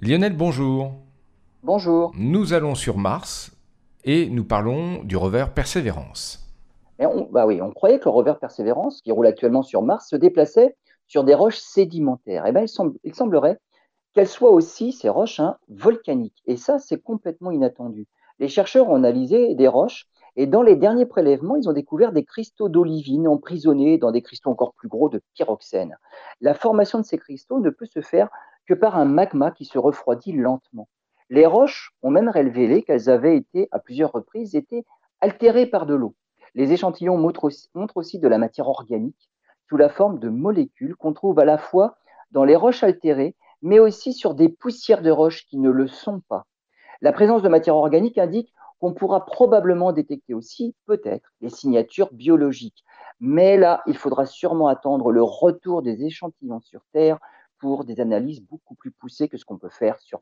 Lionel, bonjour. Bonjour. Nous allons sur Mars et nous parlons du rover Perseverance. Et on, bah oui, on croyait que le rover Perseverance, qui roule actuellement sur Mars, se déplaçait sur des roches sédimentaires. Et ben, il, semble- il semblerait qu'elles soient aussi, ces roches, hein, volcaniques. Et ça, c'est complètement inattendu. Les chercheurs ont analysé des roches et dans les derniers prélèvements, ils ont découvert des cristaux d'olivine emprisonnés dans des cristaux encore plus gros de pyroxène. La formation de ces cristaux ne peut se faire que par un magma qui se refroidit lentement. Les roches ont même révélé qu'elles avaient été, à plusieurs reprises, altérées par de l'eau. Les échantillons montrent aussi, montrent aussi de la matière organique sous la forme de molécules qu'on trouve à la fois dans les roches altérées, mais aussi sur des poussières de roches qui ne le sont pas. La présence de matière organique indique qu'on pourra probablement détecter aussi, peut-être, les signatures biologiques. Mais là, il faudra sûrement attendre le retour des échantillons sur Terre pour des analyses beaucoup plus poussées que ce qu'on peut faire sur.